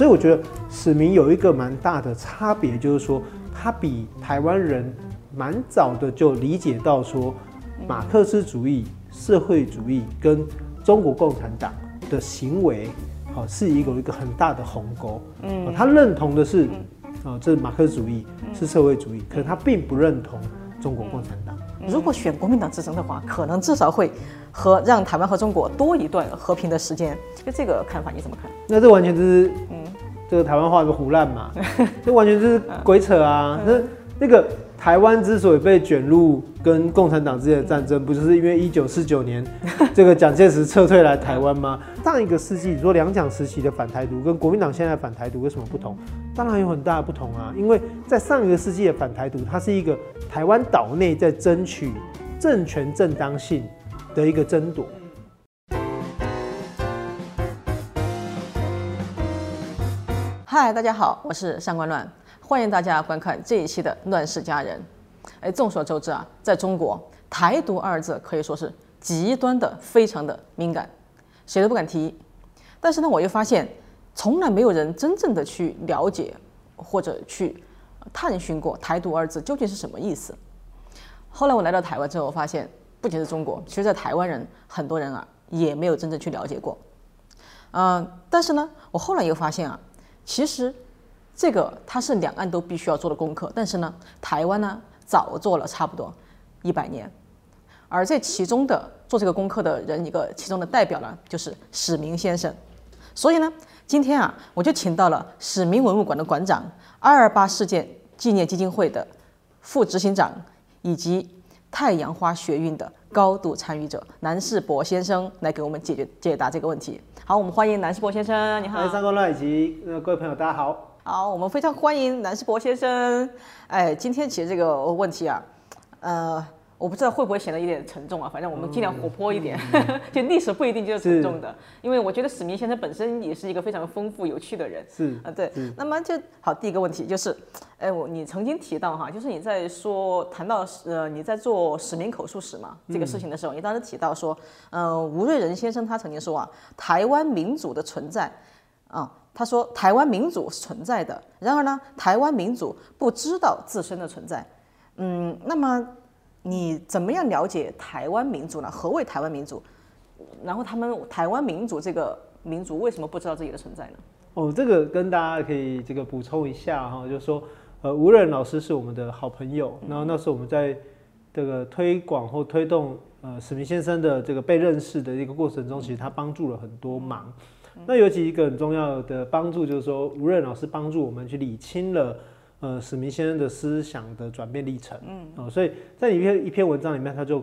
所以我觉得史明有一个蛮大的差别，就是说他比台湾人蛮早的就理解到说，马克思主义、社会主义跟中国共产党的行为，好是一个一个很大的鸿沟。嗯，他认同的是，啊，这是马克思主义是社会主义，可是他并不认同中国共产党。如果选国民党执政的话，可能至少会和让台湾和中国多一段和平的时间。就这个看法，你怎么看？那这完全就是，嗯。这个台湾话个胡乱嘛，这完全就是鬼扯啊！那那个台湾之所以被卷入跟共产党之间的战争，不就是因为一九四九年 这个蒋介石撤退来台湾吗？上一个世纪，你说两蒋时期的反台独跟国民党现在反台独有什么不同？当然有很大的不同啊！因为在上一个世纪的反台独，它是一个台湾岛内在争取政权正当性的一个争夺。嗨，大家好，我是上官乱，欢迎大家观看这一期的《乱世佳人》。哎，众所周知啊，在中国，台独二字可以说是极端的、非常的敏感，谁都不敢提。但是呢，我又发现，从来没有人真正的去了解或者去探寻过台独二字究竟是什么意思。后来我来到台湾之后，我发现，不仅是中国，其实在台湾人很多人啊，也没有真正去了解过。嗯，但是呢，我后来又发现啊。其实，这个它是两岸都必须要做的功课，但是呢，台湾呢早做了差不多一百年，而这其中的做这个功课的人，一个其中的代表呢，就是史明先生。所以呢，今天啊，我就请到了史明文物馆的馆长、二二八事件纪念基金会的副执行长，以及太阳花学运的高度参与者南世博先生来给我们解决解答这个问题。好，我们欢迎南世博先生。你好，三公乱以及呃各位朋友，大家好。好，我们非常欢迎南世博先生。哎，今天其实这个问题啊，呃。我不知道会不会显得有点沉重啊，反正我们尽量活泼一点。就历史不一定就是沉重的，因为我觉得史明先生本身也是一个非常丰富有趣的人。是啊，对。那么就好，第一个问题就是，哎，我你曾经提到哈，就是你在说谈到呃你在做史明口述史嘛这个事情的时候，你当时提到说，呃，吴瑞仁先生他曾经说啊，台湾民主的存在啊，他说台湾民主是存在的，然而呢，台湾民主不知道自身的存在。嗯，那么。你怎么样了解台湾民族呢？何谓台湾民族？然后他们台湾民族这个民族为什么不知道自己的存在呢？哦，这个跟大家可以这个补充一下哈，就是说，呃，吴仁老师是我们的好朋友，然后那时候我们在这个推广或推动呃史明先生的这个被认识的一个过程中，其实他帮助了很多忙。那尤其一个很重要的帮助就是说，吴仁老师帮助我们去理清了。呃，史明先生的思想的转变历程，嗯，哦，所以在一篇一篇文章里面，他就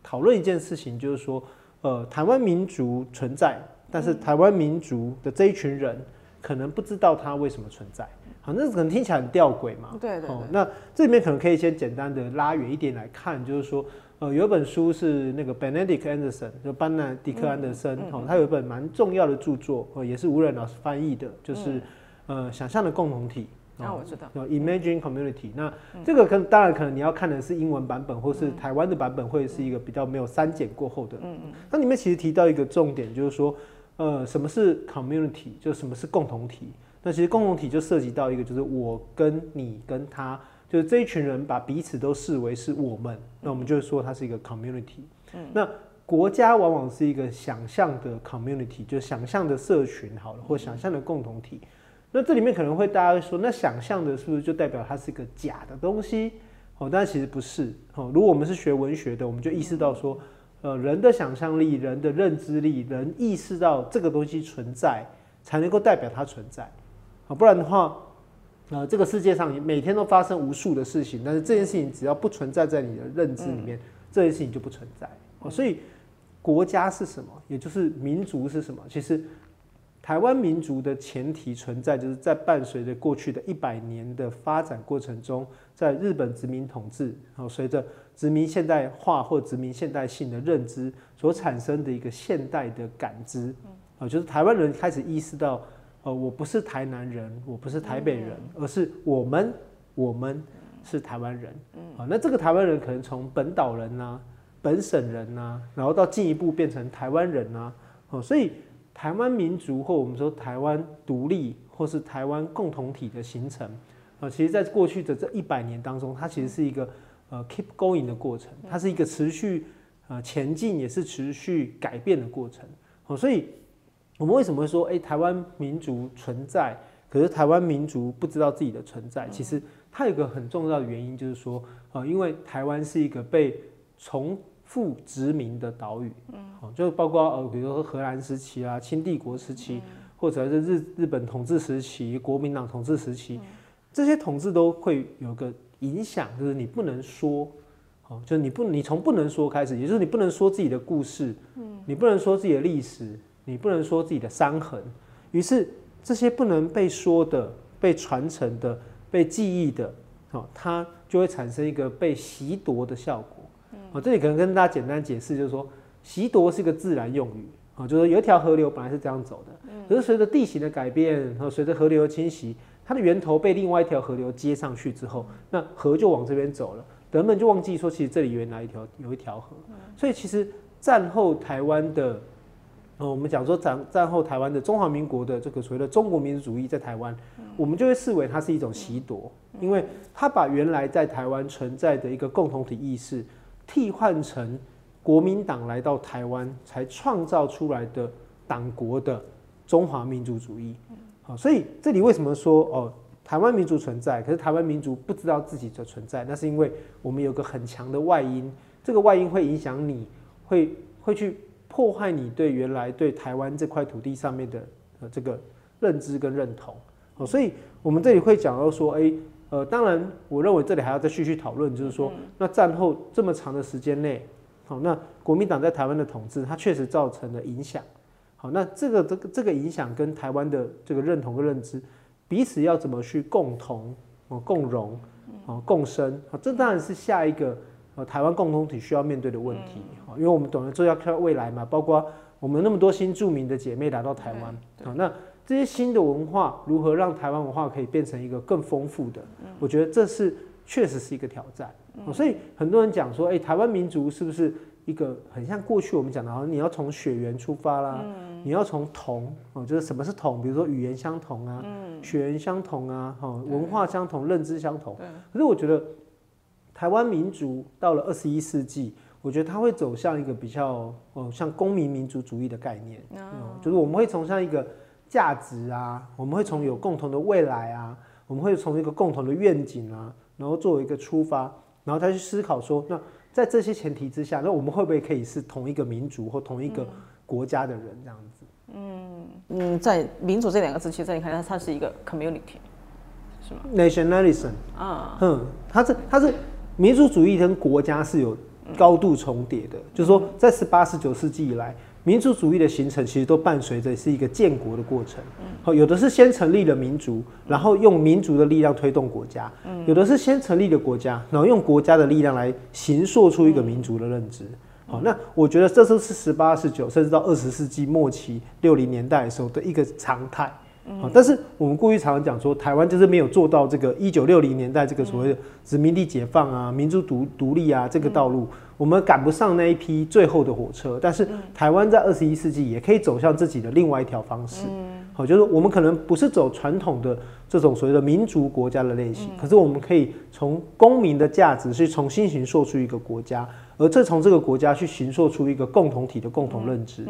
讨论一件事情，就是说，呃，台湾民族存在，但是台湾民族的这一群人可能不知道他为什么存在，好，那可能听起来很吊诡嘛，对对，那这里面可能可以先简单的拉远一点来看，就是说，呃，有一本书是那个 Benedict Anderson，就班纳迪克安德森，哦，他有一本蛮重要的著作，呃，也是吴仁老师翻译的，就是呃，想象的共同体。那我知道，Imagine Community。那这个可当然可能你要看的是英文版本，或是台湾的版本，会是一个比较没有删减过后的。嗯嗯。那里面其实提到一个重点，就是说，呃，什么是 Community？就什么是共同体？那其实共同体就涉及到一个，就是我跟你跟他，就是这一群人把彼此都视为是我们，那我们就说它是一个 Community。嗯。那国家往往是一个想象的 Community，就想象的社群好了，或想象的共同体。那这里面可能会大家会说，那想象的是不是就代表它是一个假的东西？哦，但其实不是。哦，如果我们是学文学的，我们就意识到说，呃，人的想象力、人的认知力、人意识到这个东西存在，才能够代表它存在。啊，不然的话，呃，这个世界上每天都发生无数的事情，但是这件事情只要不存在在你的认知里面，这件事情就不存在。哦，所以国家是什么？也就是民族是什么？其实。台湾民族的前提存在，就是在伴随着过去的一百年的发展过程中，在日本殖民统治，然后随着殖民现代化或殖民现代性的认知所产生的一个现代的感知，啊，就是台湾人开始意识到，呃，我不是台南人，我不是台北人，而是我们，我们是台湾人，啊，那这个台湾人可能从本岛人呐、本省人呐，然后到进一步变成台湾人呐，哦，所以。台湾民族或我们说台湾独立或是台湾共同体的形成啊，其实在过去的这一百年当中，它其实是一个呃 keep going 的过程，它是一个持续呃前进，也是持续改变的过程。好，所以我们为什么会说，哎，台湾民族存在，可是台湾民族不知道自己的存在？其实它有一个很重要的原因，就是说，呃，因为台湾是一个被重复殖民的岛屿，嗯，好，就包括呃，比如说荷兰时期啊，清帝国时期，或者是日日本统治时期、国民党统治时期，这些统治都会有个影响，就是你不能说，好，就是你不，你从不能说开始，也就是你不能说自己的故事，嗯，你不能说自己的历史，你不能说自己的伤痕，于是这些不能被说的、被传承的、被记忆的，好，它就会产生一个被习夺的效果。哦，这里可能跟大家简单解释，就是说，习夺是一个自然用语，啊，就是有一条河流本来是这样走的，可是随着地形的改变和随着河流的侵袭，它的源头被另外一条河流接上去之后，那河就往这边走了，人们就忘记说，其实这里原来一条有一条河，所以其实战后台湾的，呃，我们讲说战战后台湾的中华民国的这个所谓的中国民族主义在台湾，我们就会视为它是一种习夺，因为它把原来在台湾存在的一个共同体意识。替换成国民党来到台湾才创造出来的党国的中华民族主义，好，所以这里为什么说哦，台湾民族存在，可是台湾民族不知道自己的存在，那是因为我们有个很强的外因，这个外因会影响你，会会去破坏你对原来对台湾这块土地上面的呃这个认知跟认同，好，所以我们这里会讲到说，哎。呃，当然，我认为这里还要再继续讨论，就是说，那战后这么长的时间内，好，那国民党在台湾的统治，它确实造成了影响。好，那这个这个这个影响跟台湾的这个认同跟认知，彼此要怎么去共同哦共荣哦共生？好，这当然是下一个呃台湾共同体需要面对的问题。好，因为我们懂得说要看未来嘛，包括我们那么多新著名的姐妹来到台湾，好，那。这些新的文化如何让台湾文化可以变成一个更丰富的？我觉得这是确实是一个挑战。所以很多人讲说，哎，台湾民族是不是一个很像过去我们讲的，好像你要从血缘出发啦，你要从同哦，就是什么是同？比如说语言相同啊，血缘相同啊，哈，文化相同，认知相同。可是我觉得台湾民族到了二十一世纪，我觉得它会走向一个比较呃，像公民民族主义的概念，就是我们会从像一个。价值啊，我们会从有共同的未来啊，我们会从一个共同的愿景啊，然后作为一个出发，然后再去思考说，那在这些前提之下，那我们会不会可以是同一个民族或同一个国家的人这样子？嗯嗯，在民主这两个字，其实在你看它它是一个 community，是吗？nationalism 啊，哼，它是它是民族主义跟国家是有高度重叠的，就是说在十八十九世纪以来。民族主义的形成其实都伴随着是一个建国的过程。好，有的是先成立了民族，然后用民族的力量推动国家；有的是先成立了国家，然后用国家的力量来形塑出一个民族的认知。好，那我觉得这都是十八、十九，甚至到二十世纪末期六零年代的时候的一个常态。好，但是我们过去常常讲说，台湾就是没有做到这个一九六零年代这个所谓的殖民地解放啊、民族独独立啊这个道路。我们赶不上那一批最后的火车，但是台湾在二十一世纪也可以走向自己的另外一条方式。好，就是我们可能不是走传统的这种所谓的民族国家的类型，可是我们可以从公民的价值去重新形塑出一个国家，而这从这个国家去形塑出一个共同体的共同认知。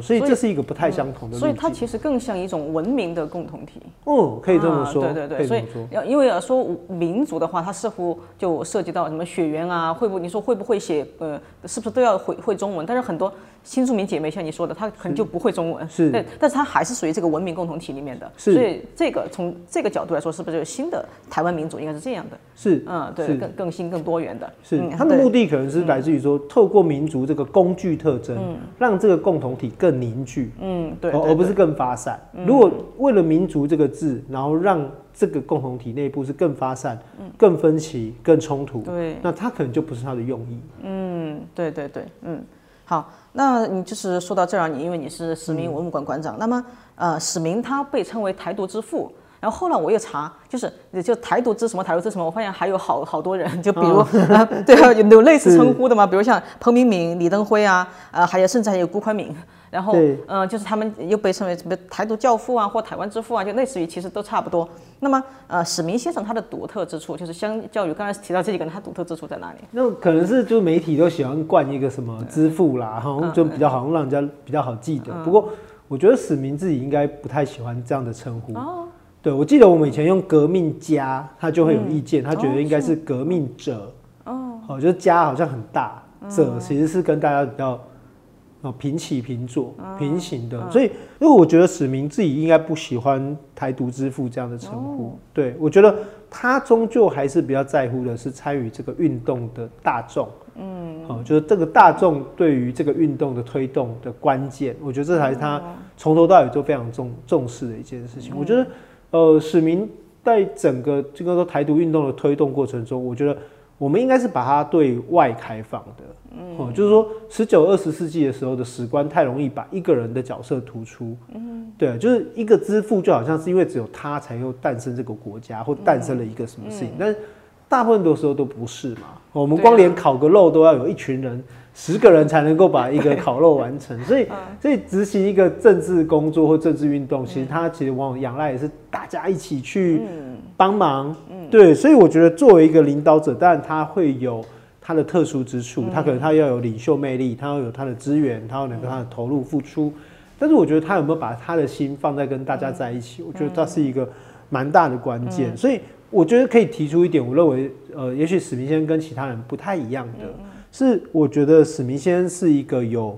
所以这是一个不太相同的，所以它其实更像一种文明的共同体。哦，可以这么说。对对对，所以要因为要说民族的话，它似乎就涉及到什么血缘啊，会不？你说会不会写？呃，是不是都要会会中文？但是很多。新住民姐妹像你说的，她可能就不会中文，是，对，但是她还是属于这个文明共同体里面的，是所以这个从这个角度来说，是不是新的台湾民族应该是这样的？是，嗯，对，更更新、更多元的。是，他的目的可能是来自于说，透过民族这个工具特征，嗯让这个共同体更凝聚，嗯，对，而不是更发散。如果为了民族这个字，然后让这个共同体内部是更发散、更分歧、更冲突，对，那他可能就不是他的用意。嗯，对对对，嗯。好，那你就是说到这儿，你因为你是史明文物馆馆长，那么呃，史明他被称为台独之父，然后后来我又查，就是就台独之什么台独之什么，我发现还有好好多人，就比如、呃对啊，有有类似称呼的嘛，比如像彭明敏、李登辉啊，呃，还有甚至还有辜宽敏。然后嗯，呃，就是他们又被称为什么台独教父啊，或台湾之父啊，就类似于其实都差不多。那么，呃，史明先生他的独特之处，就是相较于刚才提到这几个人，他独特之处在哪里？那可能是就媒体都喜欢冠一个什么之父啦，好像就比较好像让人家比较好记得。不过我觉得史明自己应该不太喜欢这样的称呼。哦，对，我记得我们以前用革命家，他就会有意见，他觉得应该是革命者。哦，好，就是家好像很大，者其实是跟大家比较哦平起平坐、平行的。所以，因为我觉得史明自己应该不喜欢“台独之父”这样的称呼。对我觉得他终究还是比较在乎的是参与这个运动的大众。嗯，好，就是这个大众对于这个运动的推动的关键，我觉得这才是他从头到尾都非常重重视的一件事情。我觉得，呃，史明在整个这个说台独运动的推动过程中，我觉得我们应该是把它对外开放的。嗯，哦，就是说十九二十世纪的时候的史观太容易把一个人的角色突出。嗯，对，就是一个之父，就好像是因为只有他才又诞生这个国家，或诞生了一个什么事情，但是。大部分的时候都不是嘛，我们光连烤个肉都要有一群人，十个人才能够把一个烤肉完成，所以所以执行一个政治工作或政治运动，其实它其实往往仰赖也是大家一起去帮忙，对，所以我觉得作为一个领导者，当然他会有他的特殊之处，他可能他要有领袖魅力，他要有他的资源，他要能够他的投入付出，但是我觉得他有没有把他的心放在跟大家在一起，我觉得这是一个蛮大的关键，所以。我觉得可以提出一点，我认为，呃，也许史明先生跟其他人不太一样的是，我觉得史明先生是一个有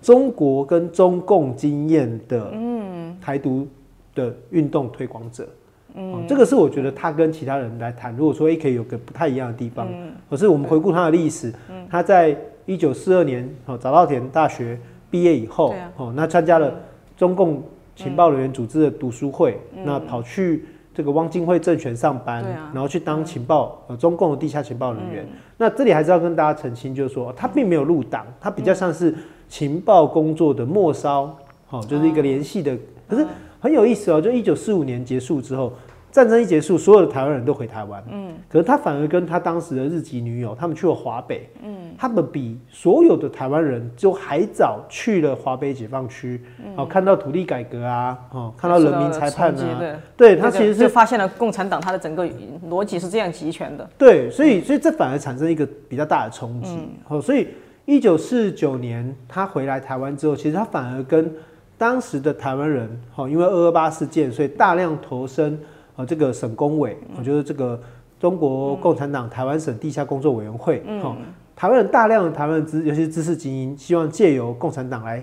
中国跟中共经验的，嗯，台独的运动推广者，嗯，这个是我觉得他跟其他人来谈，如果说 A 可以有个不太一样的地方，可是我们回顾他的历史，他在一九四二年哦早稻田大学毕业以后，哦，那参加了中共情报人员组织的读书会，那跑去。这个汪精卫政权上班，然后去当情报，呃，中共的地下情报人员。那这里还是要跟大家澄清，就是说他并没有入党，他比较像是情报工作的末梢，好，就是一个联系的。可是很有意思哦，就一九四五年结束之后。战争一结束，所有的台湾人都回台湾。嗯，可是他反而跟他当时的日籍女友，他们去了华北。嗯，他们比所有的台湾人就还早去了华北解放区。哦，看到土地改革啊，哦，看到人民裁判啊。对，他其实是发现了共产党他的整个逻辑是这样集权的。对，所以所以这反而产生一个比较大的冲击。哦，所以一九四九年他回来台湾之后，其实他反而跟当时的台湾人，哦，因为二二八事件，所以大量投身。啊，这个省工委，我觉得这个中国共产党台湾省地下工作委员会，哈，台湾人大量的台湾知，尤其是知识精英，希望借由共产党来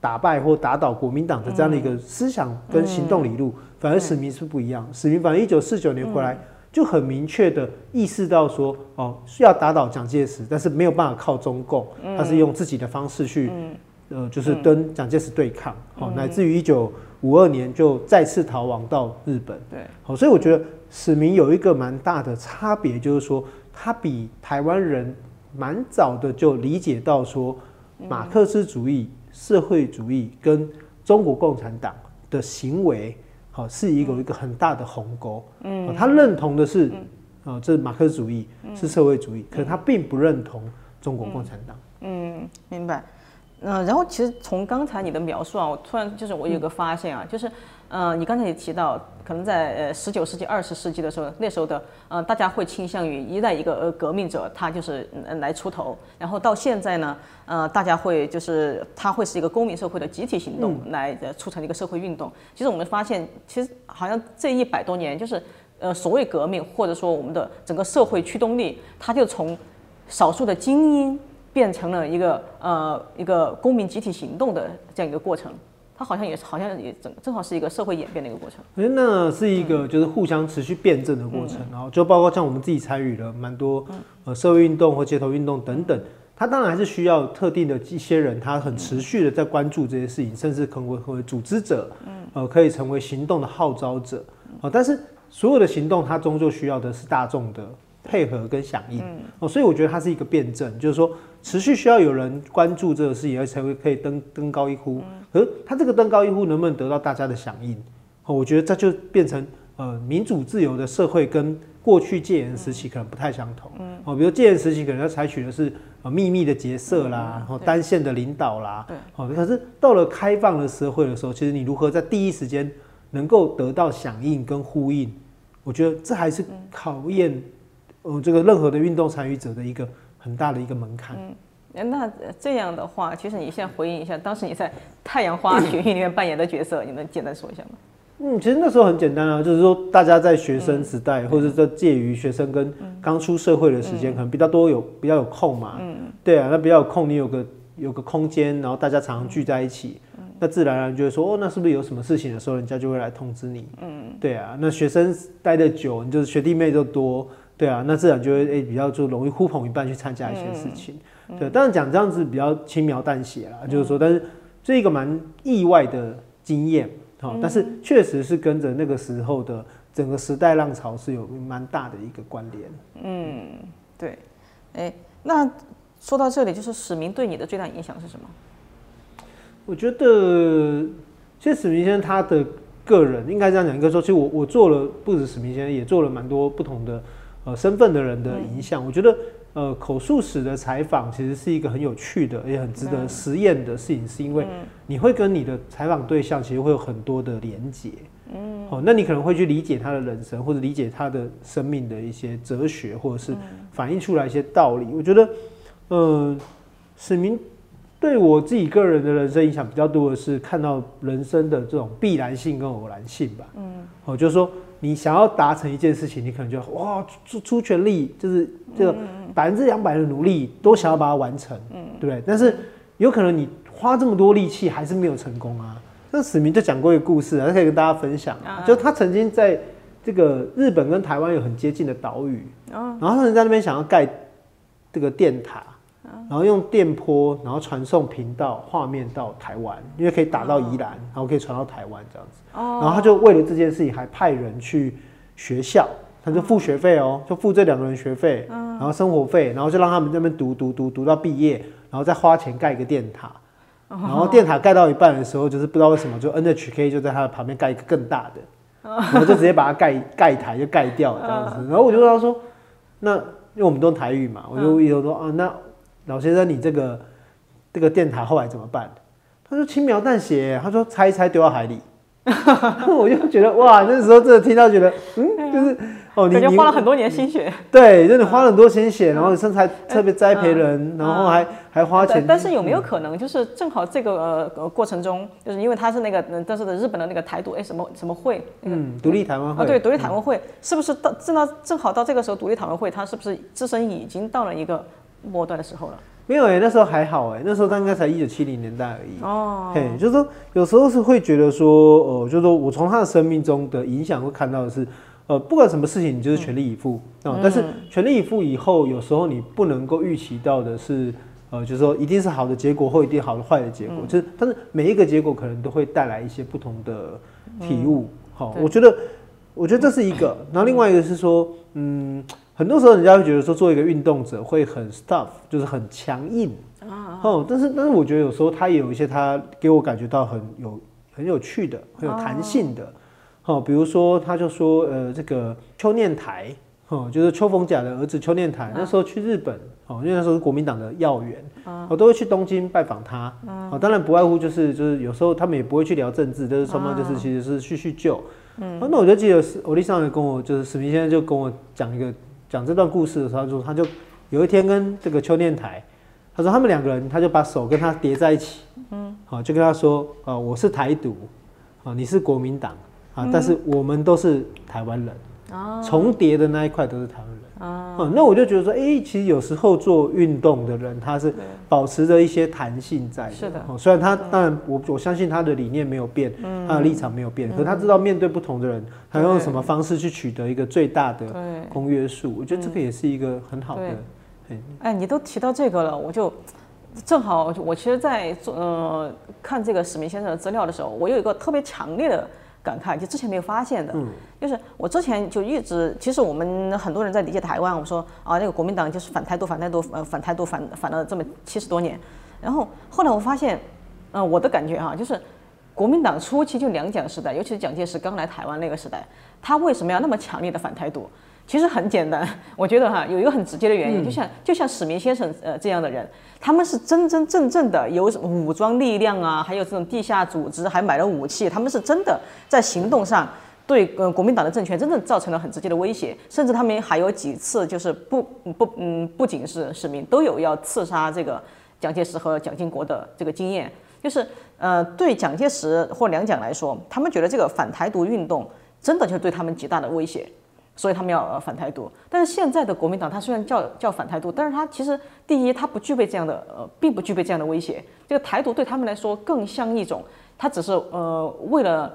打败或打倒国民党的这样的一个思想跟行动理路，反而史明是不一样。史明反正一九四九年回来就很明确的意识到说，哦，需要打倒蒋介石，但是没有办法靠中共，他是用自己的方式去，呃，就是跟蒋介石对抗，好，乃至于一九。五二年就再次逃亡到日本，对，好，所以我觉得史明有一个蛮大的差别，就是说他比台湾人蛮早的就理解到说，马克思主义、社会主义跟中国共产党的行为，好是一个一个很大的鸿沟。嗯，他认同的是，啊，这是马克思主义是社会主义，可是他并不认同中国共产党。嗯，明白。嗯，然后其实从刚才你的描述啊，我突然就是我有个发现啊，就是，嗯，你刚才也提到，可能在呃十九世纪、二十世纪的时候，那时候的，呃，大家会倾向于依赖一个呃革命者他就是来出头，然后到现在呢，呃，大家会就是他会是一个公民社会的集体行动来促成一个社会运动。其实我们发现，其实好像这一百多年，就是呃所谓革命或者说我们的整个社会驱动力，它就从少数的精英。变成了一个呃一个公民集体行动的这样一个过程，它好像也好像也正正好是一个社会演变的一个过程。哎，那是一个就是互相持续辩证的过程，然后就包括像我们自己参与了蛮多呃社会运动或街头运动等等，它当然还是需要特定的一些人，他很持续的在关注这些事情，甚至可能会成为组织者，呃，可以成为行动的号召者。啊。但是所有的行动，它终究需要的是大众的配合跟响应哦，所以我觉得它是一个辩证，就是说。持续需要有人关注这个事情，而才会可以登登高一呼。可是它这个登高一呼能不能得到大家的响应？哦，我觉得这就变成呃民主自由的社会跟过去戒严时期可能不太相同。嗯，哦，比如戒严时期可能要采取的是呃秘密的结社啦，然后单线的领导啦。对。哦，可是到了开放的社会的时候，其实你如何在第一时间能够得到响应跟呼应，我觉得这还是考验呃这个任何的运动参与者的一个很大的一个门槛。嗯，那这样的话，其实你现在回应一下，当时你在太阳花学运里面扮演的角色，你能简单说一下吗？嗯，其实那时候很简单啊，就是说大家在学生时代，或者在介于学生跟刚出社会的时间，可能比较多有比较有空嘛。嗯，对啊，那比较有空，你有个有个空间，然后大家常常聚在一起，那自然而然就会说，哦，那是不是有什么事情的时候，人家就会来通知你。嗯，对啊，那学生待的久，你就是学弟妹就多，对啊，那自然就会诶比较就容易呼朋引伴去参加一些事情。对，当然讲这样子比较轻描淡写啦，就是说，但是这一个蛮意外的经验。好，但是确实是跟着那个时候的整个时代浪潮是有蛮大的一个关联。嗯，对。哎，那说到这里，就是史明对你的最大影响是什么？我觉得，其实史明先生他的个人应该这样讲，应该说，其实我我做了不止史明先生，也做了蛮多不同的呃身份的人的影响。我觉得。呃，口述史的采访其实是一个很有趣的，也很值得实验的事情，是因为你会跟你的采访对象其实会有很多的连结。嗯，哦，那你可能会去理解他的人生，或者理解他的生命的一些哲学，或者是反映出来一些道理。我觉得，呃，史明对我自己个人的人生影响比较多的是看到人生的这种必然性跟偶然性吧。嗯，哦，就是说。你想要达成一件事情，你可能就哇出出全力，就是这个百分之两百的努力都想要把它完成，嗯对不对？但是有可能你花这么多力气还是没有成功啊。那史明就讲过一个故事，他可以跟大家分享啊，就他曾经在这个日本跟台湾有很接近的岛屿，然后他在那边想要盖这个电塔。然后用电波，然后传送频道画面到台湾，因为可以打到宜兰，然后可以传到台湾这样子。哦。然后他就为了这件事情，还派人去学校，他就付学费哦，就付这两个人学费，然后生活费，然后就让他们那边读读读读到毕业，然后再花钱盖一个电塔。然后电塔盖到一半的时候，就是不知道为什么，就 NHK 就在他的旁边盖一个更大的，然后就直接把它盖 盖台就盖掉这样子。然后我就跟他说，那因为我们都台语嘛，我就一直说啊那。老先生，你这个这个电台后来怎么办？他说轻描淡写，他说拆一拆丢到海里。我就觉得哇，那时候真的听到觉得，嗯，就是哦，你花了很多年心血。对，真的花了很多心血，然后你身材特别栽培人，然后还还花钱。但是有没有可能，就是正好这个呃过程中，就是因为他是那个但是的日本的那个台独哎什么什么会，嗯，独立台湾会啊，对，独立台湾会是不是到正到正好到这个时候，独立台湾会他是不是自身已经到了一个。末段的时候了，没有哎，那时候还好哎，那时候他应该才一九七零年代而已哦。嘿，就是说有时候是会觉得说，呃，就是说我从他的生命中的影响会看到的是，呃，不管什么事情你就是全力以赴啊。但是全力以赴以后，有时候你不能够预期到的是，呃，就是说一定是好的结果或一定好的坏的结果，就是但是每一个结果可能都会带来一些不同的体悟。好，我觉得我觉得这是一个，然后另外一个是说，嗯。很多时候，人家会觉得说，做一个运动者会很 stuff，就是很强硬啊。哦，但是但是，我觉得有时候他也有一些他给我感觉到很有很有趣的、很有弹性的。哦，比如说，他就说，呃，这个邱念台，哦，就是邱逢甲的儿子邱念台，那时候去日本，哦，因为那时候是国民党的要员，我都会去东京拜访他。哦，当然不外乎就是就是有时候他们也不会去聊政治，就是双方就是其实是叙叙旧。嗯，那我就记得是欧丽上来跟我就是史明先生就跟我讲一个。讲这段故事的时候，他说他就有一天跟这个邱念台，他说他们两个人，他就把手跟他叠在一起，嗯，好，就跟他说，啊，我是台独，啊，你是国民党，啊，但是我们都是台湾人，哦，重叠的那一块都是台湾人。啊，那我就觉得说，哎，其实有时候做运动的人，他是保持着一些弹性在的。是的。虽然他当然，我我相信他的理念没有变，他的立场没有变，可他知道面对不同的人，他用什么方式去取得一个最大的公约数。我觉得这个也是一个很好的。哎，你都提到这个了，我就正好，我其实，在做呃看这个史密先生的资料的时候，我有一个特别强烈的。感慨就之前没有发现的，就是我之前就一直，其实我们很多人在理解台湾，我们说啊，那个国民党就是反台独、反台独、呃，反台独、反反了这么七十多年，然后后来我发现，嗯，我的感觉哈，就是国民党初期就两蒋时代，尤其是蒋介石刚来台湾那个时代，他为什么要那么强烈的反台独？其实很简单，我觉得哈有一个很直接的原因，就像就像史明先生呃这样的人，他们是真真正正的有武装力量啊，还有这种地下组织，还买了武器，他们是真的在行动上对呃国民党的政权真正造成了很直接的威胁，甚至他们还有几次就是不不嗯不仅是史明都有要刺杀这个蒋介石和蒋经国的这个经验，就是呃对蒋介石或两蒋来说，他们觉得这个反台独运动真的就是对他们极大的威胁。所以他们要反台独，但是现在的国民党，它虽然叫叫反台独，但是它其实第一，它不具备这样的呃，并不具备这样的威胁。这个台独对他们来说更像一种，它只是呃为了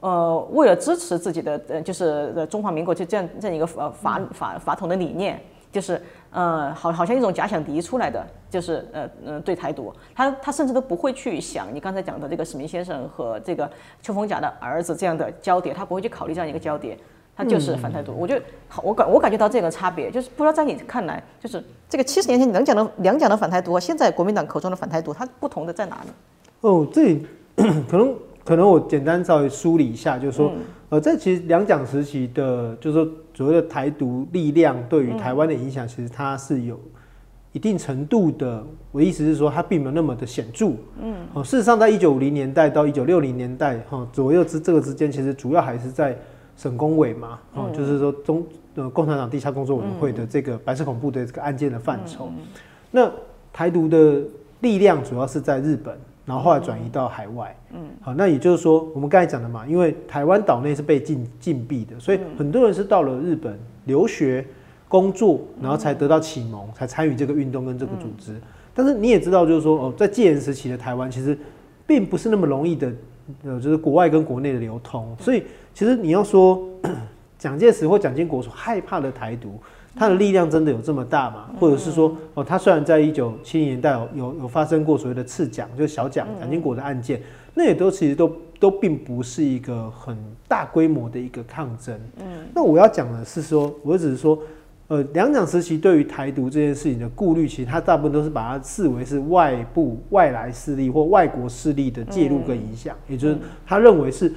呃为了支持自己的呃就是呃中华民国就这样这样一个呃法法法统的理念，就是呃好好像一种假想敌出来的，就是呃呃对台独，他他甚至都不会去想你刚才讲的这个史明先生和这个邱逢甲的儿子这样的交叠，他不会去考虑这样一个交叠。他就是反态度，我觉得好，我感我感觉到这个差别，就是不知道在你看来，就是这个七十年前能讲的两讲的反态度和现在国民党口中的反态度，它不同的在哪呢？哦，这里 可能可能我简单稍微梳理一下，就是说，呃，在其实两蒋时期的，就是说所谓的台独力量对于台湾的影响，其实它是有一定程度的。我的意思是说，它并没有那么的显著。嗯，哦，事实上，在一九五零年代到一九六零年代哈左右之这个之间，其实主要还是在。省工委嘛，哦，就是说中呃共产党地下工作委员会的这个白色恐怖的这个案件的范畴。那台独的力量主要是在日本，然后后来转移到海外。嗯，好，那也就是说我们刚才讲的嘛，因为台湾岛内是被禁禁闭的，所以很多人是到了日本留学、工作，然后才得到启蒙，才参与这个运动跟这个组织。但是你也知道，就是说哦，在戒严时期的台湾其实并不是那么容易的。呃，就是国外跟国内的流通，所以其实你要说 蒋介石或蒋经国所害怕的台独，他的力量真的有这么大吗？或者是说，哦，他虽然在一九七零年代有有发生过所谓的次蒋，就是小蒋蒋经国的案件，那也都其实都都并不是一个很大规模的一个抗争。嗯，那我要讲的是说，我只是说。呃，两蒋时期对于台独这件事情的顾虑，其实他大部分都是把它视为是外部外来势力或外国势力的介入跟影响，也就是他认为是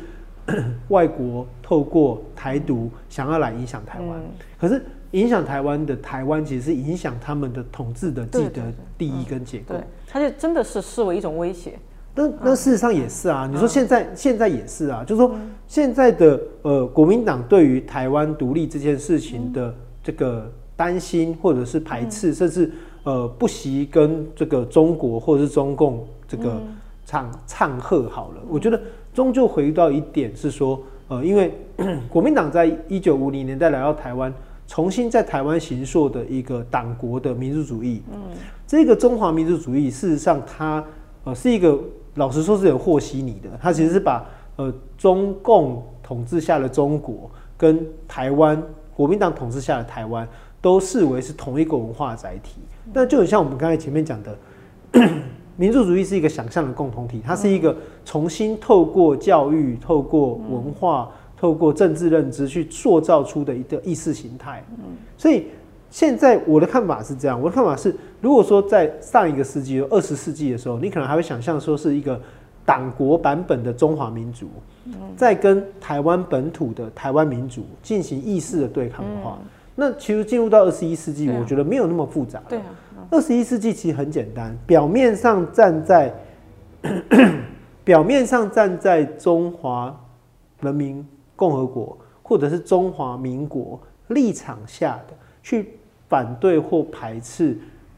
外国透过台独想要来影响台湾。可是影响台湾的台湾，其实是影响他们的统治的既得利益跟结构。对，他就真的是视为一种威胁。那那事实上也是啊，你说现在现在也是啊，就是说现在的呃国民党对于台湾独立这件事情的。这个担心或者是排斥，甚至呃不惜跟这个中国或者是中共这个唱唱和好了。我觉得终究回到一点是说，呃，因为 国民党在一九五零年代来到台湾，重新在台湾行塑的一个党国的民族主义。嗯，这个中华民族主义事实上它呃是一个老实说是有和稀泥的，它其实是把呃中共统治下的中国跟台湾。国民党统治下的台湾都视为是同一个文化载体，那就很像我们刚才前面讲的，民族主义是一个想象的共同体，它是一个重新透过教育、透过文化、透过政治认知去塑造出的一个意识形态。所以现在我的看法是这样，我的看法是，如果说在上一个世纪，二十世纪的时候，你可能还会想象说是一个。党国版本的中华民族，在跟台湾本土的台湾民族进行意识的对抗的话，那其实进入到二十一世纪，我觉得没有那么复杂。对啊，二十一世纪其实很简单，表面上站在 表面上站在中华人民共和国或者是中华民国立场下的去反对或排斥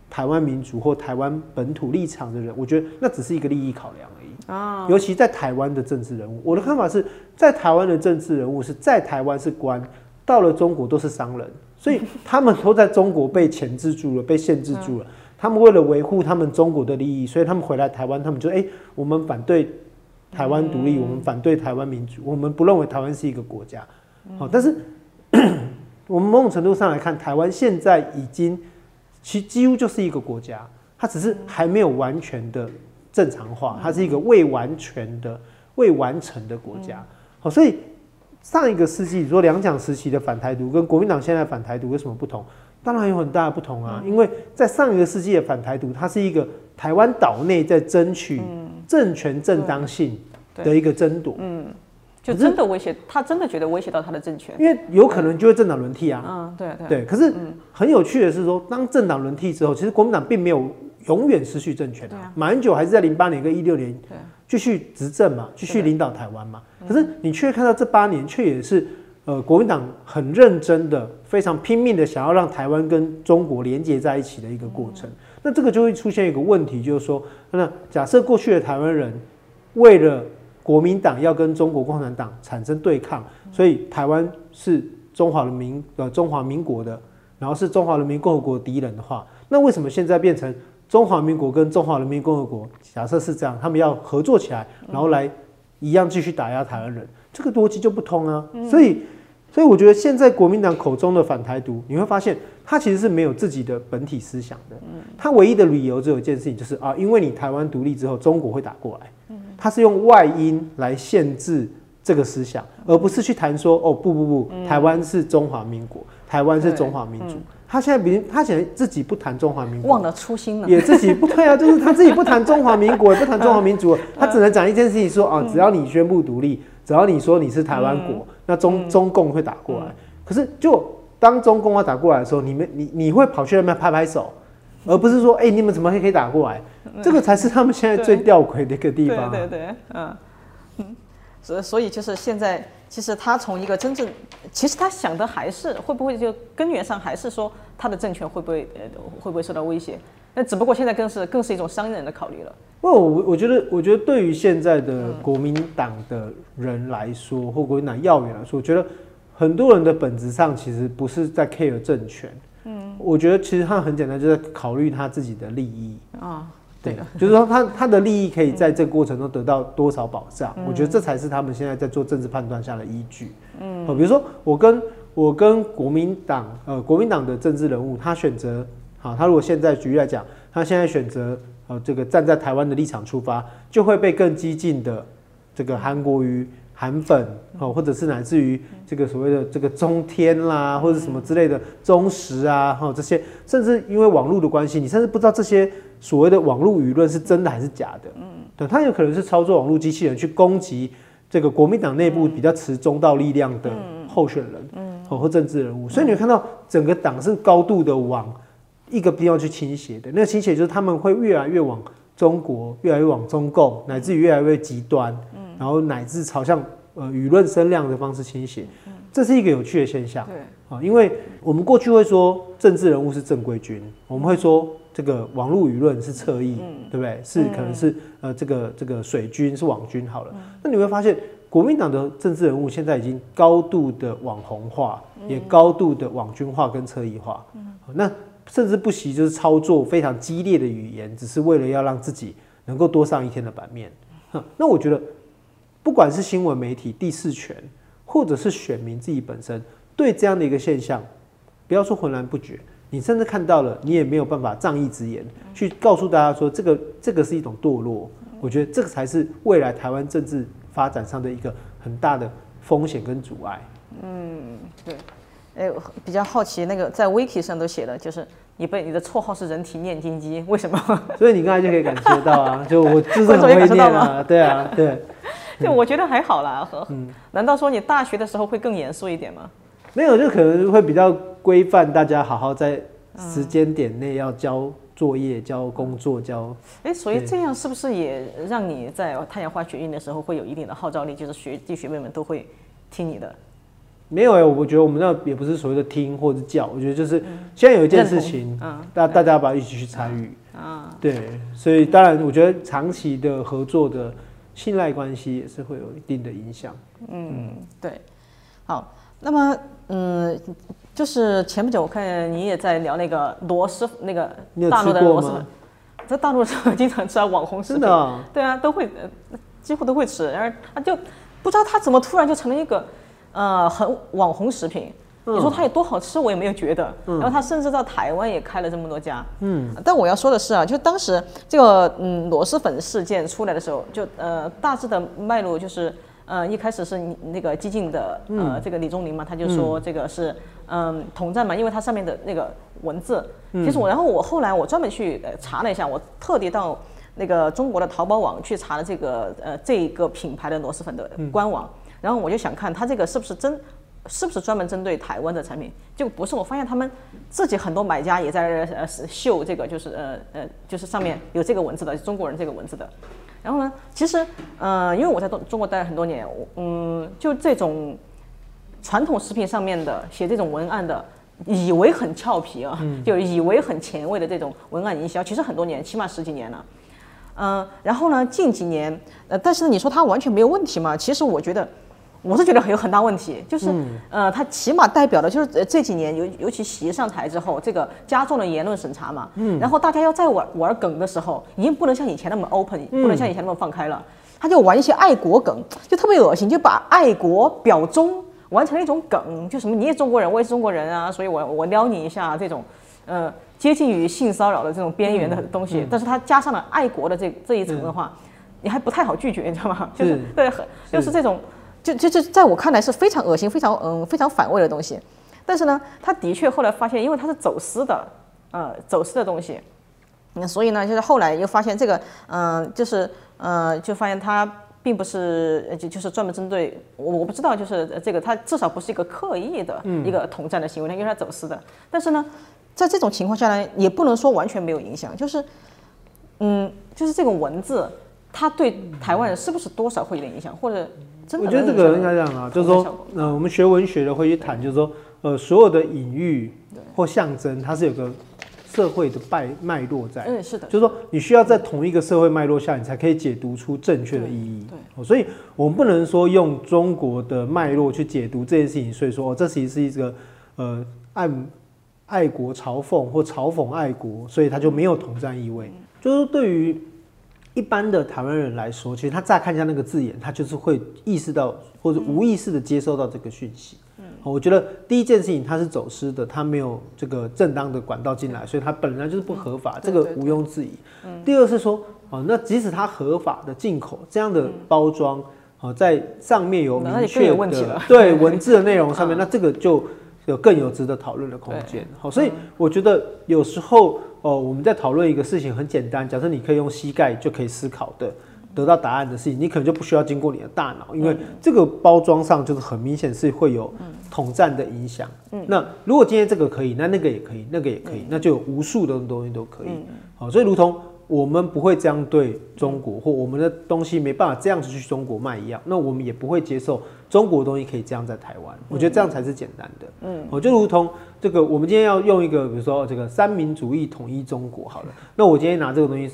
台湾民主或台湾本土立场的人，我觉得那只是一个利益考量而已。啊，尤其在台湾的政治人物，我的看法是在台湾的政治人物是在台湾是官，到了中国都是商人，所以他们都在中国被钳制住了，被限制住了。他们为了维护他们中国的利益，所以他们回来台湾，他们就哎，我们反对台湾独立，我们反对台湾民主，我们不认为台湾是一个国家。好，但是 我们某种程度上来看，台湾现在已经其几乎就是一个国家，它只是还没有完全的。正常化，它是一个未完全的、未完成的国家。好，所以上一个世纪，你说两蒋时期的反台独跟国民党现在反台独有什么不同？当然有很大的不同啊！因为在上一个世纪的反台独，它是一个台湾岛内在争取政权正当性的一个争夺。嗯，就真的威胁他，真的觉得威胁到他的政权。因为有可能就会政党轮替啊。嗯，对对。对，可是很有趣的是说，当政党轮替之后，其实国民党并没有永远失去政权啊。马英九还是在零八年跟一六年继续执政嘛，继续领导台湾嘛。可是你却看到这八年，却也是呃国民党很认真的、非常拼命的想要让台湾跟中国连接在一起的一个过程。那这个就会出现一个问题，就是说，那假设过去的台湾人为了国民党要跟中国共产党产生对抗，所以台湾是中华人民呃中华民国的，然后是中华人民共和国敌人的话，那为什么现在变成中华民国跟中华人民共和国？假设是这样，他们要合作起来，然后来一样继续打压台湾人，这个逻辑就不通啊。所以，所以我觉得现在国民党口中的反台独，你会发现他其实是没有自己的本体思想的。他唯一的理由只有一件事情，就是啊，因为你台湾独立之后，中国会打过来。他是用外因来限制这个思想，而不是去谈说哦不不不，台湾是中华民国，台湾是中华民族。他现在比他现在自己不谈中华民国，忘了初心了，也自己不对啊，就是他自己不谈中华民国，也不谈中华民族，他只能讲一件事情说啊，只要你宣布独立，只要你说你是台湾国，那中中共会打过来。可是就当中共要打过来的时候，你们你你会跑去那边拍拍手，而不是说哎你们怎么可以打过来？这个才是他们现在最吊诡的一个地方。对对对，嗯嗯，所所以就是现在，其实他从一个真正，其实他想的还是会不会就根源上还是说他的政权会不会呃会不会受到威胁？那只不过现在更是更是一种商人的考虑了。不，我我觉得我觉得对于现在的国民党的人来说，或国民党要员来说，我觉得很多人的本质上其实不是在 care 政权。嗯，我觉得其实他很简单，就是考虑他自己的利益啊。对，就是说他他的利益可以在这个过程中得到多少保障？我觉得这才是他们现在在做政治判断下的依据。嗯，比如说我跟我跟国民党呃国民党的政治人物，他选择好，他如果现在举例来讲，他现在选择呃这个站在台湾的立场出发，就会被更激进的这个韩国瑜。韩粉哦，或者是乃至于这个所谓的这个中天啦，或者什么之类的中实啊，哈这些，甚至因为网络的关系，你甚至不知道这些所谓的网络舆论是真的还是假的。嗯，对，他有可能是操作网络机器人去攻击这个国民党内部比较持中道力量的候选人，嗯，或政治人物。所以你会看到整个党是高度的往一个地方去倾斜的，那个倾斜就是他们会越来越往中国，越来越往中共，乃至于越来越极端。然后乃至朝向呃舆论声量的方式倾斜，这是一个有趣的现象。对啊，因为我们过去会说政治人物是正规军，我们会说这个网络舆论是侧翼，对不对？是可能是呃这个这个水军是网军好了。那你会发现国民党的政治人物现在已经高度的网红化，也高度的网军化跟侧翼化。那甚至不惜就是操作非常激烈的语言，只是为了要让自己能够多上一天的版面。那我觉得。不管是新闻媒体第四权，或者是选民自己本身，对这样的一个现象，不要说浑然不觉，你甚至看到了，你也没有办法仗义直言去告诉大家说，这个这个是一种堕落。我觉得这个才是未来台湾政治发展上的一个很大的风险跟阻碍。嗯，对。哎，比较好奇，那个在 wiki 上都写的，就是你被你的绰号是人体念经机，为什么？所以你刚才就可以感觉到啊，就我就是很 会念啊，对啊，对。就我觉得还好啦，和难道说你大学的时候会更严肃一点吗？没有，就可能会比较规范，大家好好在时间点内要交作业、交工作、交。哎，所以这样是不是也让你在太阳花学运的时候会有一定的号召力？就是学弟学妹们都会听你的？没有哎，我觉得我们那也不是所谓的听或者叫，我觉得就是现在有一件事情，大大家要不要一起去参与？啊，对，所以当然我觉得长期的合作的。信赖关系也是会有一定的影响。嗯，对。好，那么，嗯，就是前不久我看你也在聊那个螺蛳，那个 大陆的螺蛳粉，在大陆时候经常吃啊，网红食品。对啊，都会，几乎都会吃。然后他就不知道他怎么突然就成了一个，呃，很网红食品。你说它有多好吃，我也没有觉得。然后它甚至到台湾也开了这么多家。嗯，但我要说的是啊，就当时这个嗯螺蛳粉事件出来的时候，就呃大致的脉络就是，呃一开始是那个激进的呃这个李宗林嘛，他就说这个是嗯统战嘛，因为它上面的那个文字。其实我然后我后来我专门去查了一下，我特地到那个中国的淘宝网去查了这个呃这个品牌的螺蛳粉的官网。然后我就想看它这个是不是真，是不是专门针对台湾的产品，就不是。我发现他们自己很多买家也在呃秀这个，就是呃呃，就是上面有这个文字的中国人这个文字的。然后呢，其实呃，因为我在中中国待了很多年，嗯，就这种传统食品上面的写这种文案的。以为很俏皮啊，就以为很前卫的这种文案营销，其实很多年，起码十几年了。嗯，然后呢，近几年，呃，但是你说它完全没有问题嘛？其实我觉得，我是觉得很有很大问题，就是，呃，它起码代表的就是这几年，尤尤其习上台之后，这个加重了言论审查嘛。嗯。然后大家要再玩玩梗的时候，已经不能像以前那么 open，不能像以前那么放开了，他就玩一些爱国梗，就特别恶心，就把爱国表忠。完成了一种梗，就什么你也中国人，我也是中国人啊，所以我我撩你一下这种，呃，接近于性骚扰的这种边缘的东西，但是它加上了爱国的这这一层的话，你还不太好拒绝，你知道吗？就是对，很就是这种，就就就在我看来是非常恶心、非常嗯非常反胃的东西。但是呢，他的确后来发现，因为它是走私的，呃，走私的东西，那所以呢，就是后来又发现这个，嗯，就是呃，就发现他。并不是就就是专门针对我，我不知道，就是这个，他至少不是一个刻意的一个统战的行为，因为他走私的。但是呢，在这种情况下呢，也不能说完全没有影响，就是，嗯，就是这个文字，它对台湾人是不是多少会有点影响，或者真的？我觉得这个应该这样啊，就是说，呃，我们学文学的会去谈，就是说，呃，所有的隐喻或象征，它是有个。社会的脉脉络在，嗯，是的，就是说你需要在同一个社会脉络下，你才可以解读出正确的意义。对，所以我们不能说用中国的脉络去解读这件事情，所以说哦，这其实是一个呃爱爱国嘲讽或嘲讽爱国，所以它就没有统战意味。就是对于一般的台湾人来说，其实他乍看一下那个字眼，他就是会意识到或者无意识的接收到这个讯息。嗯。我觉得第一件事情，他是走私的，他没有这个正当的管道进来，所以他本来就是不合法，这个毋庸置疑。第二是说，哦，那即使它合法的进口这样的包装，哦，在上面有明确的 对文字的内容上面，那这个就有更有值得讨论的空间。好，所以我觉得有时候哦，我们在讨论一个事情很简单，假设你可以用膝盖就可以思考的。得到答案的事情，你可能就不需要经过你的大脑，因为这个包装上就是很明显是会有统战的影响。那如果今天这个可以，那那个也可以，那个也可以，那就有无数的东西都可以。好，所以如同我们不会这样对中国，或我们的东西没办法这样子去中国卖一样，那我们也不会接受中国东西可以这样在台湾。我觉得这样才是简单的。嗯，我就如同这个，我们今天要用一个，比如说这个三民主义统一中国好了，那我今天拿这个东西。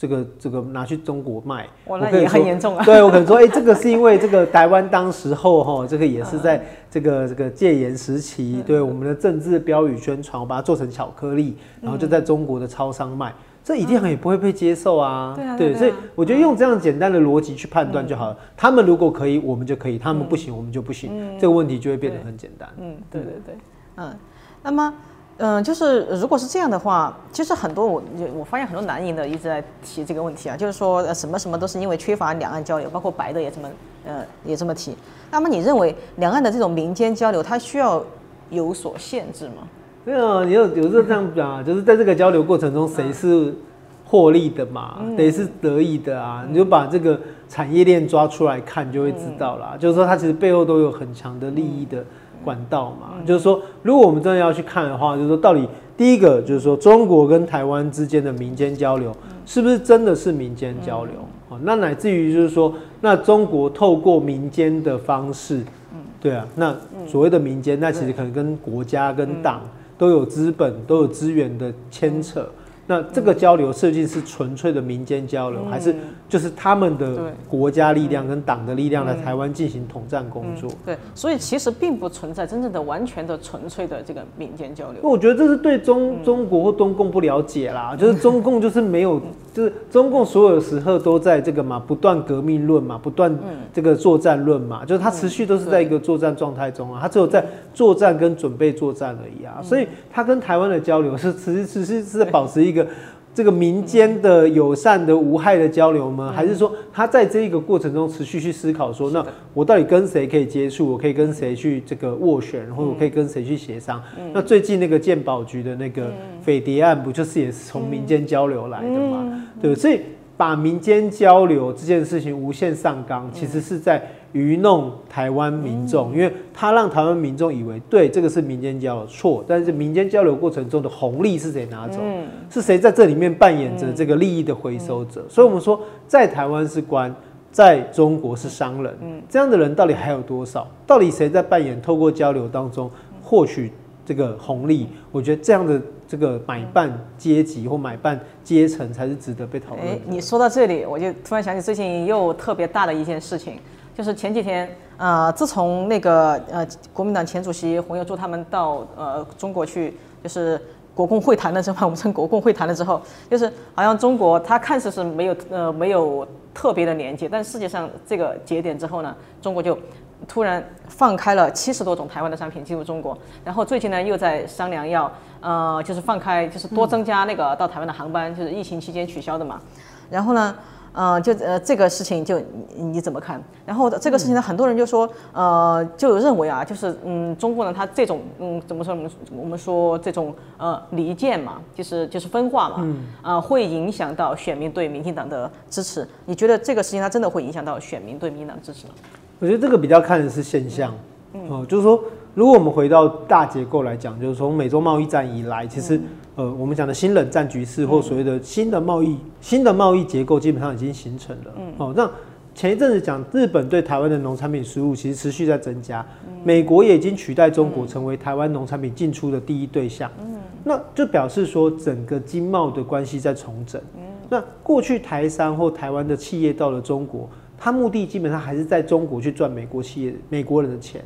这个这个拿去中国卖，我那也很严重啊。对我可能说，哎，这个是因为这个台湾当时候哈，这个也是在这个这个戒严时期，对我们的政治标语宣传，我把它做成巧克力，然后就在中国的超商卖，这一定很也不会被接受啊。对啊，对，所以我觉得用这样简单的逻辑去判断就好了。他们如果可以，我们就可以；他们不行，我们就不行。这个问题就会变得很简单。嗯，对对对，嗯，那么。嗯，就是如果是这样的话，其实很多我我发现很多男营的一直在提这个问题啊，就是说呃什么什么都是因为缺乏两岸交流，包括白的也这么呃也这么提。那么你认为两岸的这种民间交流，它需要有所限制吗？没有，你有有时候这样讲啊，就是在这个交流过程中，谁是获利的嘛，得是得益的啊，你就把这个产业链抓出来看，就会知道啦。就是说它其实背后都有很强的利益的。管道嘛，就是说，如果我们真的要去看的话，就是说，到底第一个就是说，中国跟台湾之间的民间交流，是不是真的是民间交流？哦，那乃至于就是说，那中国透过民间的方式，对啊，那所谓的民间，那其实可能跟国家跟党都有资本、都有资源的牵扯。那这个交流设计是纯粹的民间交流，还是就是他们的国家力量跟党的力量来台湾进行统战工作？对，所以其实并不存在真正的完全的纯粹的这个民间交流。我觉得这是对中中国或东共不了解啦，就是中共就是没有，就是中共所有的时候都在这个嘛，不断革命论嘛，不断这个作战论嘛，就是他持续都是在一个作战状态中啊，他只有在作战跟准备作战而已啊，所以他跟台湾的交流是持持续是在保持一个。这个民间的友善的无害的交流吗？还是说他在这一个过程中持续去思考说，那我到底跟谁可以接触？我可以跟谁去这个斡旋，或者我可以跟谁去协商？那最近那个鉴宝局的那个匪谍案，不就是也是从民间交流来的吗？对，所以把民间交流这件事情无限上纲，其实是在愚弄台湾民众，因为他让台湾民众以为对这个是民间交流错，但是民间交流过程中的红利是谁拿走？是谁在这里面扮演着这个利益的回收者？所以我们说，在台湾是官，在中国是商人，这样的人到底还有多少？到底谁在扮演透过交流当中获取这个红利？我觉得这样的。这个买办阶级或买办阶层才是值得被讨论。哎，你说到这里，我就突然想起最近又特别大的一件事情，就是前几天，呃，自从那个呃国民党前主席洪耀柱他们到呃中国去，就是国共会谈的时候，我们称国共会谈了之后，就是好像中国它看似是没有呃没有特别的连接，但实际上这个节点之后呢，中国就。突然放开了七十多种台湾的商品进入中国，然后最近呢又在商量要呃就是放开就是多增加那个到台湾的航班，就是疫情期间取消的嘛。然后呢，呃就呃这个事情就你怎么看？然后这个事情呢，很多人就说呃就认为啊，就是嗯中共呢他这种嗯怎么说我们我们说这种呃离间嘛，就是就是分化嘛，啊会影响到选民对民进党的支持。你觉得这个事情它真的会影响到选民对民进党的支持吗？我觉得这个比较看的是现象，哦，就是说，如果我们回到大结构来讲，就是从美洲贸易战以来，其实，呃，我们讲的新冷战局势或所谓的新的贸易新的贸易结构，基本上已经形成了。哦，那前一阵子讲日本对台湾的农产品输入，其实持续在增加，美国也已经取代中国成为台湾农产品进出的第一对象。那就表示说，整个经贸的关系在重整。那过去台商或台湾的企业到了中国。他目的基本上还是在中国去赚美国企业、美国人的钱，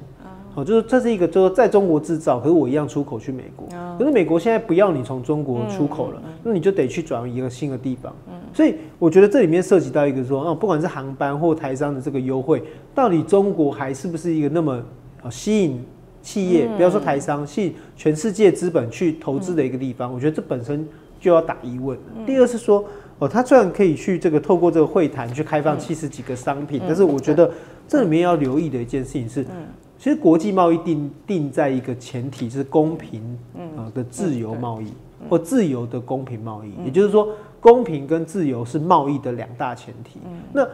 哦，就是这是一个，就是在中国制造，可是我一样出口去美国，可是美国现在不要你从中国出口了，那你就得去转移一个新的地方，所以我觉得这里面涉及到一个说，哦，不管是航班或台商的这个优惠，到底中国还是不是一个那么吸引企业，不要说台商，吸引全世界资本去投资的一个地方？我觉得这本身就要打疑问。第二是说。哦，他虽然可以去这个透过这个会谈去开放七十几个商品，但是我觉得这里面要留意的一件事情是，其实国际贸易定定在一个前提是公平啊的自由贸易或自由的公平贸易，也就是说公平跟自由是贸易的两大前提。那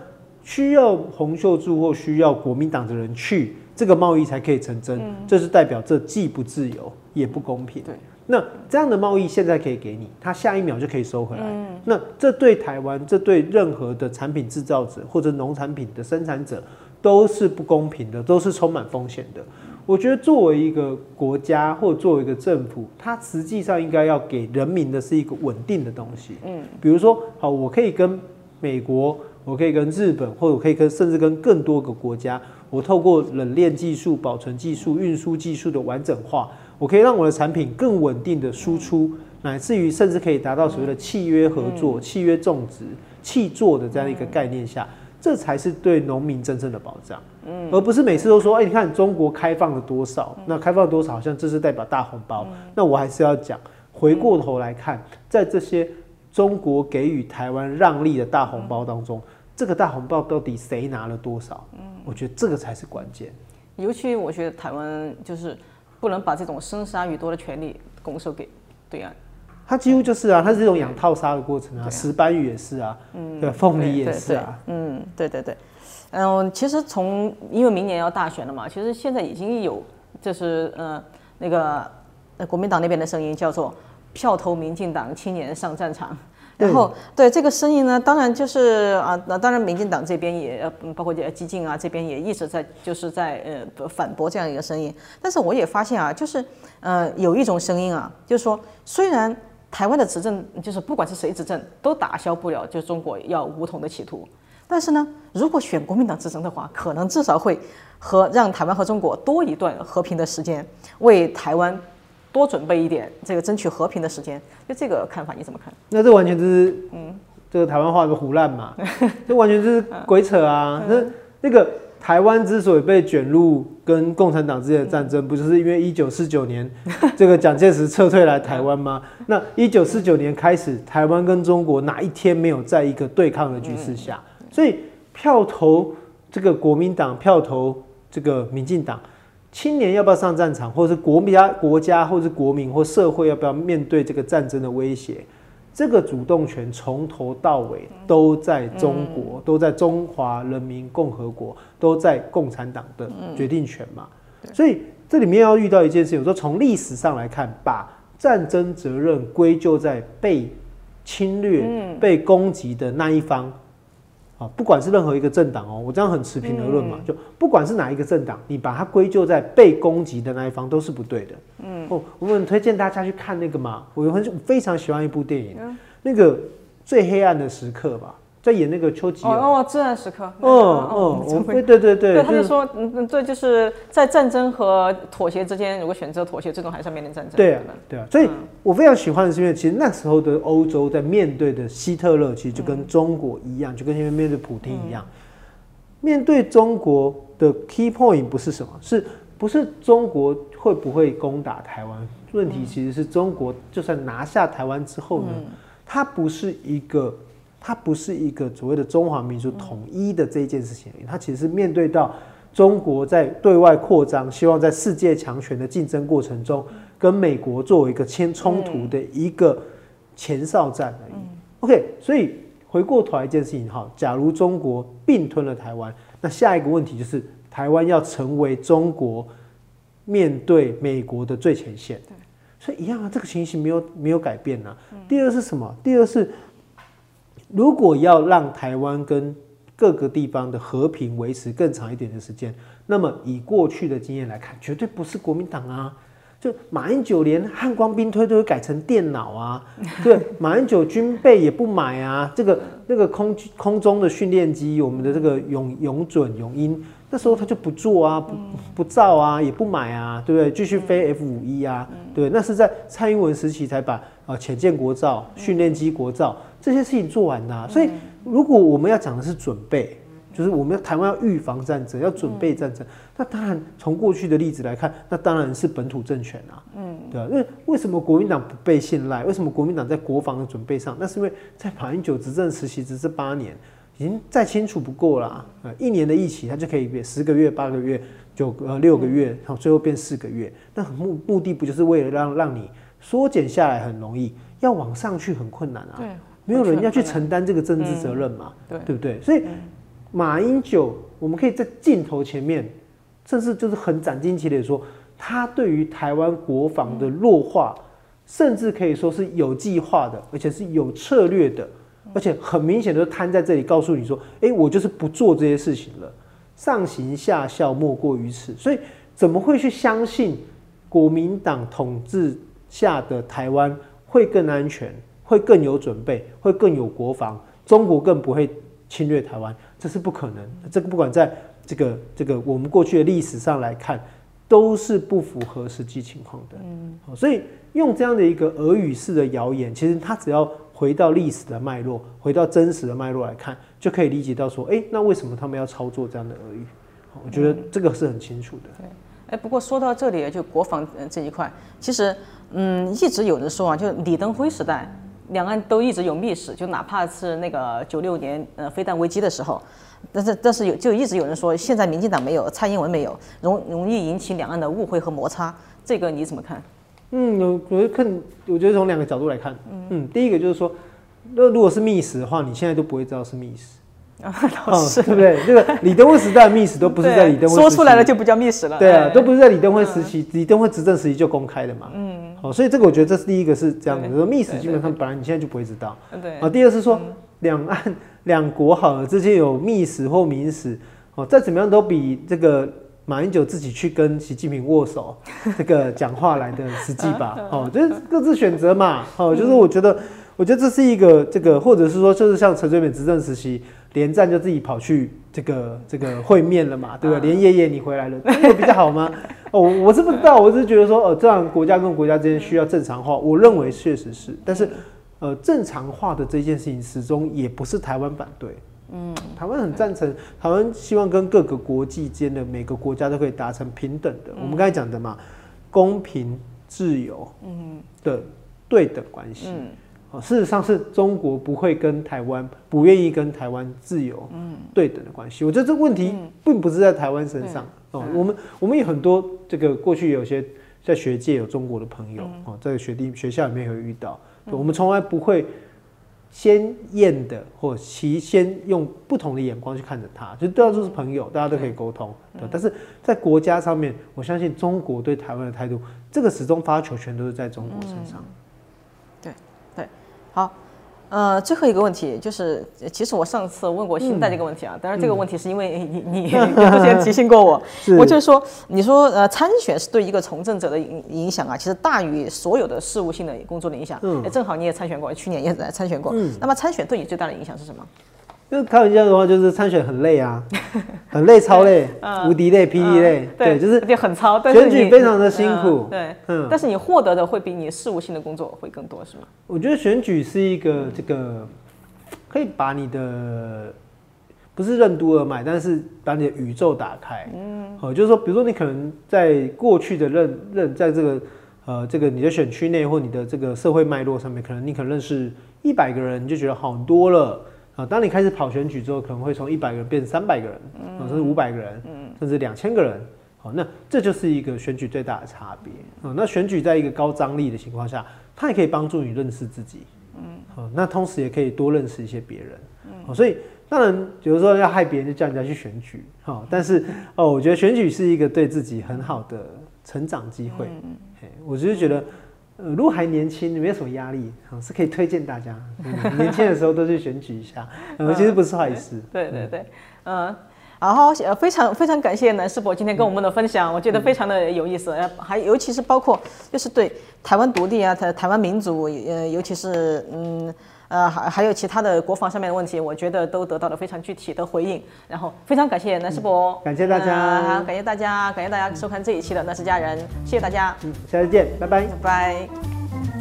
需要洪秀柱或需要国民党的人去，这个贸易才可以成真，这是代表这既不自由也不公平。对。那这样的贸易现在可以给你，他下一秒就可以收回来。那这对台湾，这对任何的产品制造者或者农产品的生产者都是不公平的，都是充满风险的。我觉得作为一个国家或作为一个政府，它实际上应该要给人民的是一个稳定的东西。嗯，比如说，好，我可以跟美国，我可以跟日本，或者我可以跟甚至跟更多个国家，我透过冷链技术、保存技术、运输技术的完整化。我可以让我的产品更稳定的输出，乃至于甚至可以达到所谓的契约合作、契约种植、契作的这样一个概念下，这才是对农民真正的保障，嗯，而不是每次都说，哎，你看中国开放了多少，那开放多少，好像这是代表大红包，那我还是要讲，回过头来看，在这些中国给予台湾让利的大红包当中，这个大红包到底谁拿了多少？嗯，我觉得这个才是关键，尤其我觉得台湾就是。不能把这种生杀予夺的权利拱手给对岸，它几乎就是啊，它是这种养套杀的过程啊，石斑鱼也是啊，嗯，对，凤梨也是啊，嗯，对对对，嗯，其实从因为明年要大选了嘛，其实现在已经有就是呃那个国民党那边的声音叫做票投民进党，青年上战场。然后，对这个声音呢，当然就是啊，那当然，民进党这边也，包括激进啊，这边也一直在就是在呃反驳这样一个声音。但是我也发现啊，就是呃有一种声音啊，就是说，虽然台湾的执政就是不管是谁执政，都打消不了就中国要武统的企图，但是呢，如果选国民党执政的话，可能至少会和让台湾和中国多一段和平的时间，为台湾。多准备一点，这个争取和平的时间，就这个看法你怎么看？那这完全就是，嗯，这个台湾话的胡乱嘛，这完全就是鬼扯啊！那那个台湾之所以被卷入跟共产党之间的战争，不就是因为一九四九年这个蒋介石撤退来台湾吗？那一九四九年开始，台湾跟中国哪一天没有在一个对抗的局势下？所以票投这个国民党，票投这个民进党。青年要不要上战场，或者是国家、国家，或者是国民或社会要不要面对这个战争的威胁？这个主动权从头到尾都在中国，都在中华人民共和国，都在共产党的决定权嘛。所以这里面要遇到一件事，情，我说从历史上来看，把战争责任归咎在被侵略、被攻击的那一方。啊，不管是任何一个政党哦，我这样很持平的论嘛，就不管是哪一个政党，你把它归咎在被攻击的那一方都是不对的。嗯，哦，我们推荐大家去看那个嘛，我很非常喜欢一部电影，那个最黑暗的时刻吧。在演那个丘吉尔哦，至暗时刻。嗯嗯，对对对对，对他就说，嗯嗯，这就是在战争和妥协之间，如果选择妥协，最终还是要面临战争。对啊，对啊，所以我非常喜欢的是，因为其实那时候的欧洲在面对的希特勒，其实就跟中国一样，就跟现在面对普京一样。面对中国的 key point 不是什么，是不是中国会不会攻打台湾？问题其实是中国就算拿下台湾之后呢，它不是一个。它不是一个所谓的中华民族统一的这一件事情，它其实是面对到中国在对外扩张，希望在世界强权的竞争过程中，跟美国作为一个牵冲突的一个前哨战而已。OK，所以回过头来一件事情哈，假如中国并吞了台湾，那下一个问题就是台湾要成为中国面对美国的最前线。所以一样啊，这个情形没有没有改变啊。第二是什么？第二是。如果要让台湾跟各个地方的和平维持更长一点的时间，那么以过去的经验来看，绝对不是国民党啊！就马英九连汉光兵推都会改成电脑啊，对，马英九军备也不买啊，这个那个空空中的训练机，我们的这个永永准永鹰，那时候他就不做啊，不不造啊，也不买啊，对不对？继续飞 F 五一啊，对，那是在蔡英文时期才把啊潜舰国造、训练机国造。这些事情做完的，所以如果我们要讲的是准备，就是我们要台湾要预防战争，要准备战争，那当然从过去的例子来看，那当然是本土政权啊，嗯，对吧？因为为什么国民党不被信赖？为什么国民党在国防的准备上？那是因为在马英九执政时期，执政八年，已经再清楚不过啦。呃，一年的疫情，它就可以变十个月、八个月、九呃六个月，然后最后变四个月。那目目的不就是为了让让你缩减下来很容易，要往上去很困难啊？对。没有人要去承担这个政治责任嘛？对对不对？所以马英九，我们可以在镜头前面，甚至就是很斩钉截铁说，他对于台湾国防的弱化，甚至可以说是有计划的，而且是有策略的，而且很明显的摊在这里，告诉你说，哎，我就是不做这些事情了，上行下效莫过于此。所以怎么会去相信国民党统治下的台湾会更安全？会更有准备，会更有国防，中国更不会侵略台湾，这是不可能。这个不管在这个这个我们过去的历史上来看，都是不符合实际情况的。嗯，所以用这样的一个俄语式的谣言，其实它只要回到历史的脉络，回到真实的脉络来看，就可以理解到说，哎，那为什么他们要操作这样的俄语？我觉得这个是很清楚的。对，哎，不过说到这里，就国防这一块，其实嗯，一直有人说啊，就李登辉时代。两岸都一直有密使，就哪怕是那个九六年呃飞弹危机的时候，但是但是有就一直有人说，现在民进党没有，蔡英文没有，容容易引起两岸的误会和摩擦，这个你怎么看？嗯，我我觉得看，我觉得从两个角度来看，嗯，第一个就是说，那如果是密使的话，你现在都不会知道是密使。啊，是，对不对？这个李登辉时代的密使都不是在李登辉说出来了就不叫密史了。对啊，都不是在李登辉时期，李登辉执政时期就公开的嘛。嗯，好，所以这个我觉得这是第一个是这样的，说密使基本上本来你现在就不会知道。对啊，第二是说两岸 两国好了之间有密使或明使，哦，再怎么样都比这个马英九自己去跟习近平握手 这个讲话来的实际吧。哦，就是各自选择嘛。哦，就是我觉得，我觉得这是一个这个，或者是说，就是像陈水扁执政时期。连战就自己跑去这个这个会面了嘛，对不对？连爷爷你回来了，这个比较好吗？哦，我是不知道，我是觉得说，哦，这样国家跟国家之间需要正常化，我认为确实是，但是，呃，正常化的这件事情始终也不是台湾反对，嗯，台湾很赞成，台湾希望跟各个国际间的每个国家都可以达成平等的，我们刚才讲的嘛，公平、自由，嗯。的对等关系。哦，事实上是中国不会跟台湾不愿意跟台湾自由对等的关系。我觉得这个问题并不是在台湾身上哦。我们我们有很多这个过去有些在学界有中国的朋友哦，在学弟学校里面有遇到，我们从来不会先验的，或其先用不同的眼光去看着他，就都要都是朋友，大家都可以沟通。对，但是在国家上面，我相信中国对台湾的态度，这个始终发球权都是在中国身上。呃，最后一个问题就是，其实我上次问过信贷这个问题啊，当然这个问题是因为你你你 之前提醒过我，我就是说，你说呃参选是对一个从政者的影影响啊，其实大于所有的事务性的工作的影响。嗯，正好你也参选过，去年也来参选过。嗯，那么参选对你最大的影响是什么？就开玩笑的话，就是参选很累啊，很累，超累，无敌累，霹雳累，对，就是就很超，选举非常的辛苦，对，嗯，但是你获得的会比你事务性的工作会更多，是吗？我觉得选举是一个这个可以把你的不是任督二脉，但是把你的宇宙打开，嗯，好，就是说，比如说你可能在过去的任任在这个呃这个你的选区内或你的这个社会脉络上面，可能你可能认识一百个人，你就觉得好多了。啊，当你开始跑选举之后，可能会从一百个人变成三百个人，啊，甚至五百个人，甚至两千个人。好，那这就是一个选举最大的差别。啊，那选举在一个高张力的情况下，它也可以帮助你认识自己。嗯，好，那同时也可以多认识一些别人。嗯，所以当然，比如说要害别人，就叫人家去选举。好，但是 哦，我觉得选举是一个对自己很好的成长机会。嗯，我就是觉得。呃，如果还年轻，没有什么压力，啊，是可以推荐大家，年轻的时候都去选举一下，呃，其实不是坏事。对对对，嗯，然后呃，非常非常感谢南师伯今天跟我们的分享，我觉得非常的有意思，还尤其是包括就是对台湾独立啊，台台湾民主，呃，尤其是嗯。呃，还还有其他的国防上面的问题，我觉得都得到了非常具体的回应。然后非常感谢南师博，感谢大家，好，感谢大家，感谢大家收看这一期的《那是家人》，谢谢大家，嗯，下次见，拜拜，拜拜。